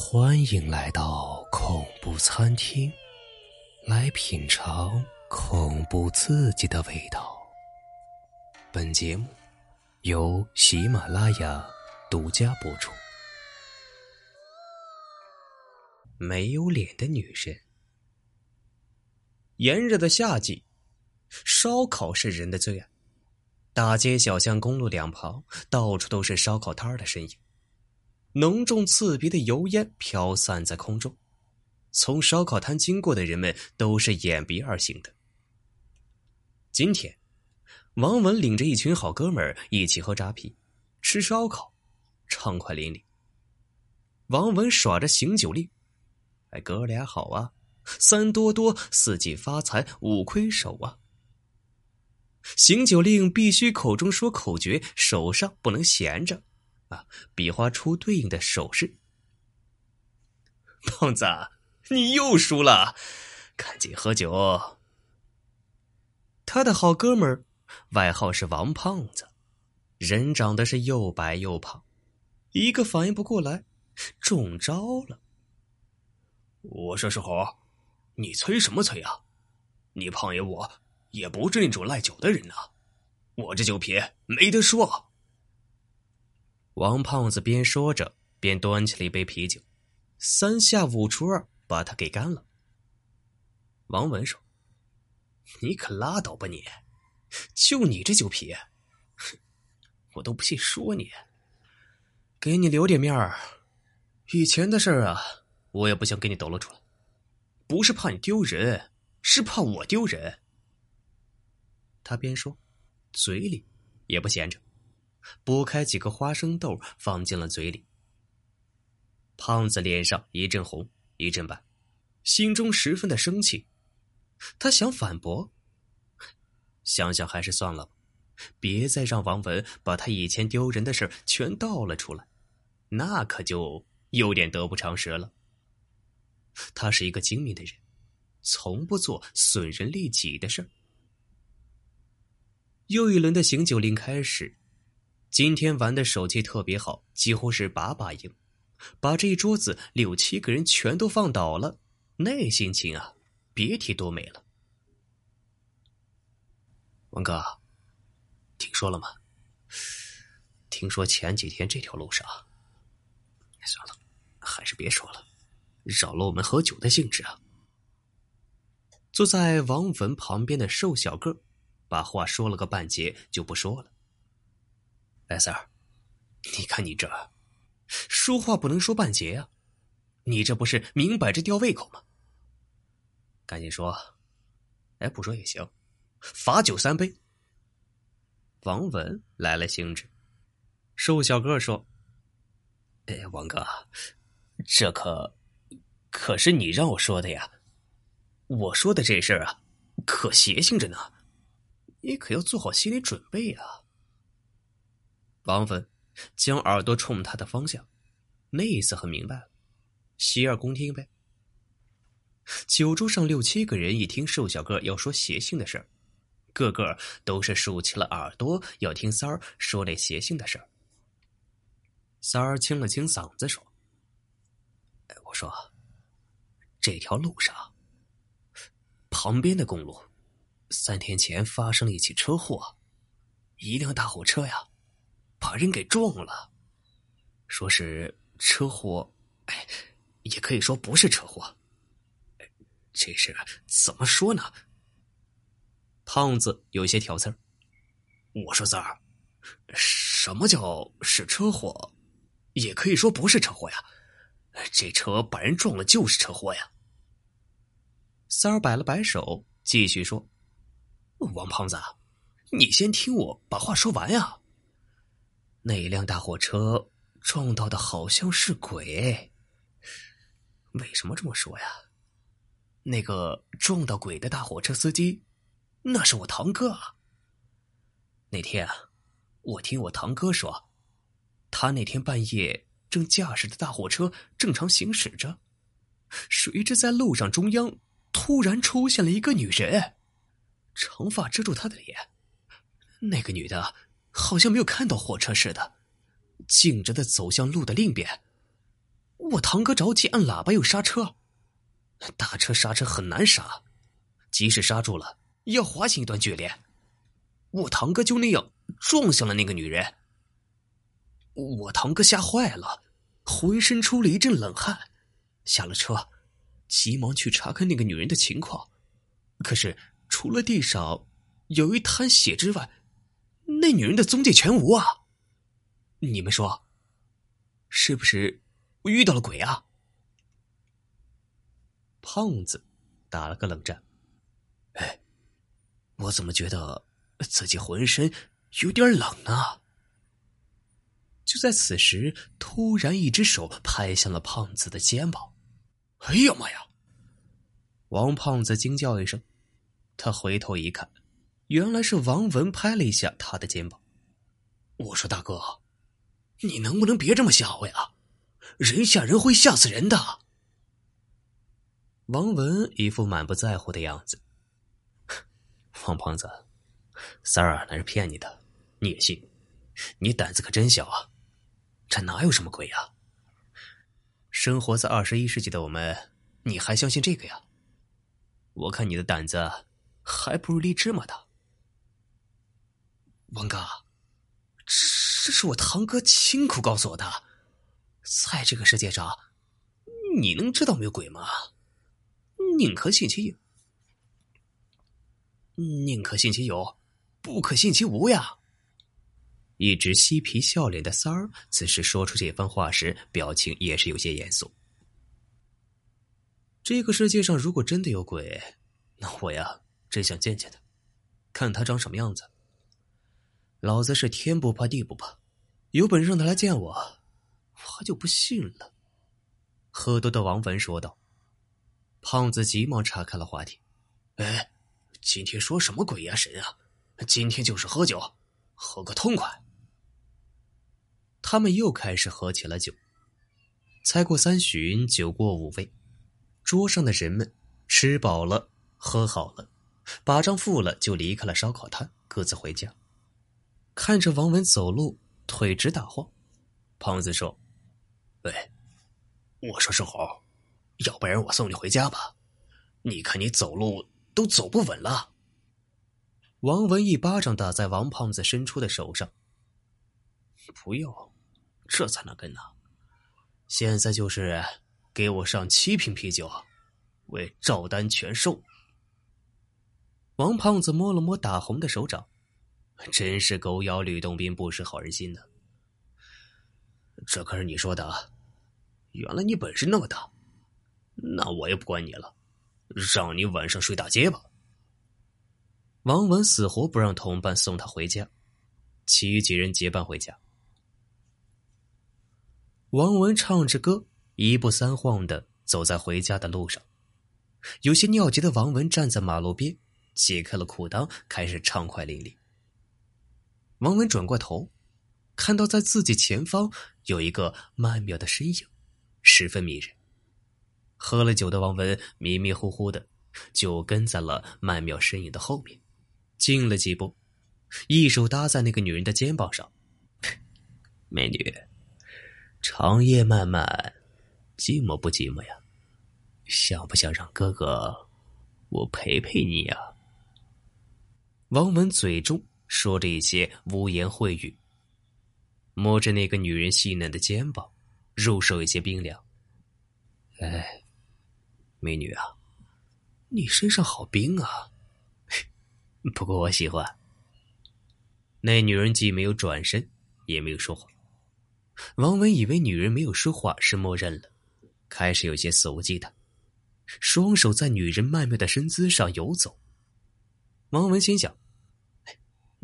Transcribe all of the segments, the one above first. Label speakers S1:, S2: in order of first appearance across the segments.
S1: 欢迎来到恐怖餐厅，来品尝恐怖刺激的味道。本节目由喜马拉雅独家播出。没有脸的女人。炎热的夏季，烧烤是人的最爱。大街小巷、公路两旁，到处都是烧烤摊的身影。浓重刺鼻的油烟飘散在空中，从烧烤摊经过的人们都是掩鼻而行的。今天，王文领着一群好哥们儿一起喝扎啤、吃烧烤，畅快淋漓。王文耍着醒酒令：“哎，哥俩好啊，三多多，四季发财，五魁首啊！”醒酒令必须口中说口诀，手上不能闲着。啊！比划出对应的手势。胖子，你又输了，赶紧喝酒。他的好哥们儿，外号是王胖子，人长得是又白又胖，一个反应不过来，中招了。
S2: 我说石猴，你催什么催啊？你胖爷我也不是那种赖酒的人呐，我这酒品没得说。
S1: 王胖子边说着，边端起了一杯啤酒，三下五除二把它给干了。王文说：“你可拉倒吧你！就你这酒皮，哼我都不信说你。给你留点面儿，以前的事儿啊，我也不想给你抖露出来，不是怕你丢人，是怕我丢人。”他边说，嘴里也不闲着。剥开几个花生豆，放进了嘴里。胖子脸上一阵红一阵白，心中十分的生气。他想反驳，想想还是算了吧，别再让王文把他以前丢人的事全倒了出来，那可就有点得不偿失了。他是一个精明的人，从不做损人利己的事又一轮的醒酒令开始。今天玩的手气特别好，几乎是把把赢，把这一桌子六七个人全都放倒了，那心情啊，别提多美了。王哥，听说了吗？听说前几天这条路上，算了，还是别说了，扰了我们喝酒的兴致啊。坐在王文旁边的瘦小个，把话说了个半截，就不说了。白，三儿，你看你这说话不能说半截啊！你这不是明摆着吊胃口吗？赶紧说！哎，不说也行，罚酒三杯。王文来了兴致，瘦小个说：“哎，王哥，这可可是你让我说的呀！我说的这事儿啊，可邪性着呢，你可要做好心理准备啊！”王芬将耳朵冲他的方向，那意思很明白了，洗耳恭听呗。酒桌上六七个人一听瘦小个要说邪性的事儿，个个都是竖起了耳朵，要听三儿说那邪性的事儿。三儿清了清嗓子说：“我说，这条路上，旁边的公路，三天前发生了一起车祸，一辆大货车呀。”把人给撞了，说是车祸，哎，也可以说不是车祸。这事怎么说呢？胖子有些挑刺儿。我说三儿，什么叫是车祸？也可以说不是车祸呀。这车把人撞了就是车祸呀。三儿摆了摆手，继续说：“王胖子，你先听我把话说完呀。”那一辆大货车撞到的好像是鬼。为什么这么说呀？那个撞到鬼的大货车司机，那是我堂哥。那天啊，我听我堂哥说，他那天半夜正驾驶着大货车正常行驶着，谁知在路上中央突然出现了一个女人，长发遮住她的脸。那个女的。好像没有看到火车似的，径直的走向路的另一边。我堂哥着急按喇叭又刹车，大车刹车很难刹，即使刹住了，要滑行一段距离。我堂哥就那样撞向了那个女人，我堂哥吓坏了，浑身出了一阵冷汗，下了车，急忙去查看那个女人的情况，可是除了地上有一滩血之外，那女人的踪迹全无啊！你们说，是不是我遇到了鬼啊？胖子打了个冷战，哎，我怎么觉得？自己浑身有点冷呢。就在此时，突然一只手拍向了胖子的肩膀。“哎呀妈呀！”王胖子惊叫一声，他回头一看，原来是王文拍了一下他的肩膀。我说：“大哥，你能不能别这么吓唬呀？人吓人会吓死人的。”王文一副满不在乎的样子。王胖子。三儿那是骗你的，你也信？你胆子可真小啊！这哪有什么鬼呀？生活在二十一世纪的我们，你还相信这个呀？我看你的胆子还不如粒芝麻大。王哥，这是我堂哥亲口告诉我的，在这个世界上，你能知道没有鬼吗？宁可信其有，宁可信其有。不可信其无呀！一直嬉皮笑脸的三儿，此时说出这番话时，表情也是有些严肃。这个世界上如果真的有鬼，那我呀，真想见见他，看他长什么样子。老子是天不怕地不怕，有本事让他来见我，我就不信了。喝多的王文说道。胖子急忙岔开了话题：“哎，今天说什么鬼呀神啊？”今天就是喝酒，喝个痛快。他们又开始喝起了酒。才过三巡，酒过五味，桌上的人们吃饱了，喝好了，把账付了，就离开了烧烤摊，各自回家。看着王文走路腿直打晃，胖子说：“喂，我说是猴，要不然我送你回家吧？你看你走路都走不稳了。”王文一巴掌打在王胖子伸出的手上。不用，这才能跟呢。现在就是给我上七瓶啤酒，为赵丹全寿。王胖子摸了摸打红的手掌，真是狗咬吕洞宾，不识好人心呢。这可是你说的啊，原来你本事那么大，那我也不管你了，让你晚上睡大街吧。王文死活不让同伴送他回家，其余几人结伴回家。王文唱着歌，一步三晃的走在回家的路上。有些尿急的王文站在马路边，解开了裤裆，开始畅快淋漓。王文转过头，看到在自己前方有一个曼妙的身影，十分迷人。喝了酒的王文迷迷糊糊的，就跟在了曼妙身影的后面。进了几步，一手搭在那个女人的肩膀上。美女，长夜漫漫，寂寞不寂寞呀？想不想让哥哥我陪陪你呀？王文嘴中说着一些污言秽语，摸着那个女人细嫩的肩膀，入手有些冰凉。哎，美女啊，你身上好冰啊！不过我喜欢。那女人既没有转身，也没有说话。王文以为女人没有说话是默认了，开始有些肆无忌惮，双手在女人曼妙的身姿上游走。王文心想：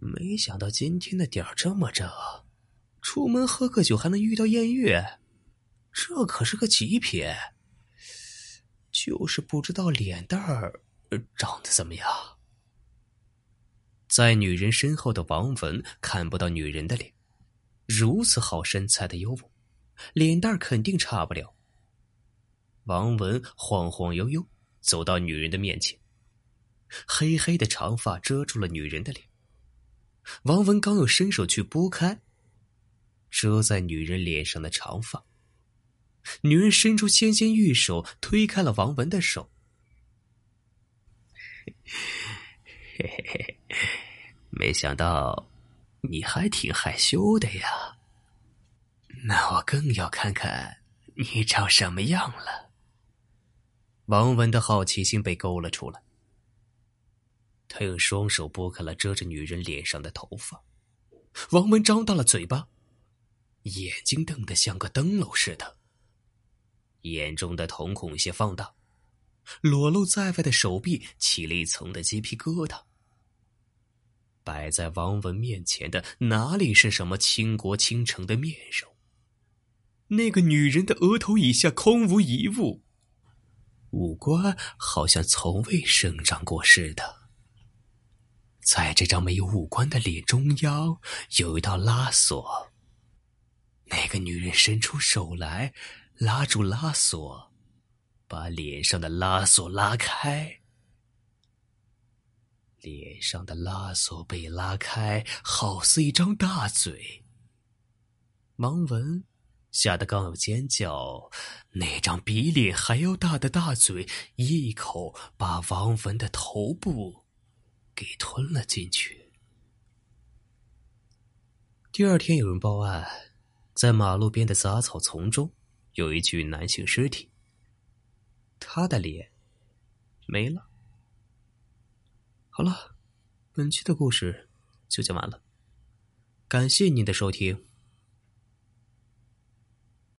S1: 没想到今天的点儿这么正，出门喝个酒还能遇到艳遇，这可是个极品。就是不知道脸蛋儿长得怎么样。在女人身后的王文看不到女人的脸，如此好身材的尤物，脸蛋肯定差不了。王文晃晃悠悠走到女人的面前，黑黑的长发遮住了女人的脸。王文刚要伸手去拨开遮在女人脸上的长发，女人伸出纤纤玉手，推开了王文的手。嘿嘿嘿，没想到你还挺害羞的呀。那我更要看看你长什么样了。王文的好奇心被勾了出来，他用双手拨开了遮着女人脸上的头发。王文张大了嘴巴，眼睛瞪得像个灯笼似的，眼中的瞳孔些放大，裸露在外的手臂起了一层的鸡皮疙瘩。摆在王文面前的哪里是什么倾国倾城的面容？那个女人的额头以下空无一物，五官好像从未生长过似的。在这张没有五官的脸中央，有一道拉锁。那个女人伸出手来，拉住拉锁，把脸上的拉锁拉开。脸上的拉锁被拉开，好似一张大嘴。王文。吓得刚要尖叫，那张比脸还要大的大嘴一口把王文的头部给吞了进去。第二天有人报案，在马路边的杂草丛中有一具男性尸体，他的脸没了。好了，本期的故事就讲完了，感谢您的收听。